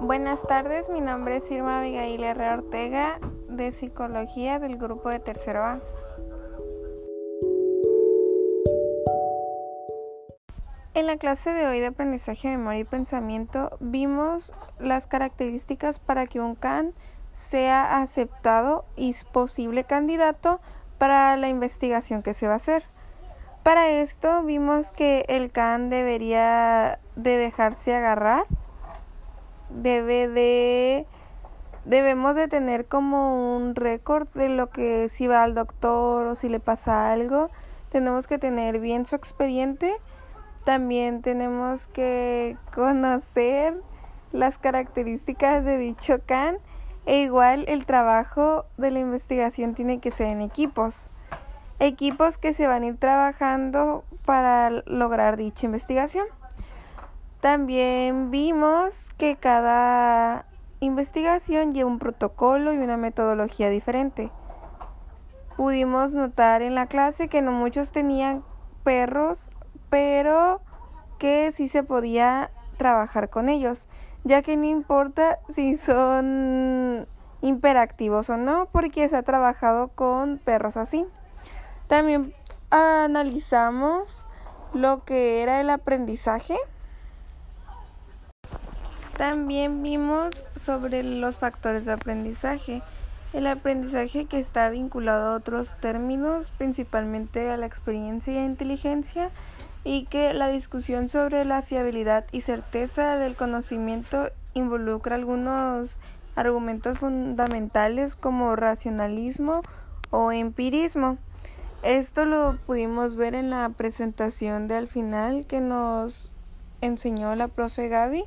Buenas tardes, mi nombre es Irma Abigail Herrera Ortega de Psicología del grupo de Tercero A. En la clase de hoy de aprendizaje, memoria y pensamiento vimos las características para que un CAN sea aceptado y posible candidato para la investigación que se va a hacer. Para esto vimos que el CAN debería de dejarse agarrar debe de debemos de tener como un récord de lo que si va al doctor o si le pasa algo. Tenemos que tener bien su expediente. También tenemos que conocer las características de dicho CAN e igual el trabajo de la investigación tiene que ser en equipos. Equipos que se van a ir trabajando para lograr dicha investigación. También vimos que cada investigación lleva un protocolo y una metodología diferente. Pudimos notar en la clase que no muchos tenían perros, pero que sí se podía trabajar con ellos, ya que no importa si son imperactivos o no, porque se ha trabajado con perros así. También analizamos lo que era el aprendizaje también vimos sobre los factores de aprendizaje. El aprendizaje que está vinculado a otros términos, principalmente a la experiencia a inteligencia, y que la discusión sobre la fiabilidad y certeza del conocimiento involucra algunos argumentos fundamentales como racionalismo o empirismo. Esto lo pudimos ver en la presentación de al final que nos enseñó la profe Gaby.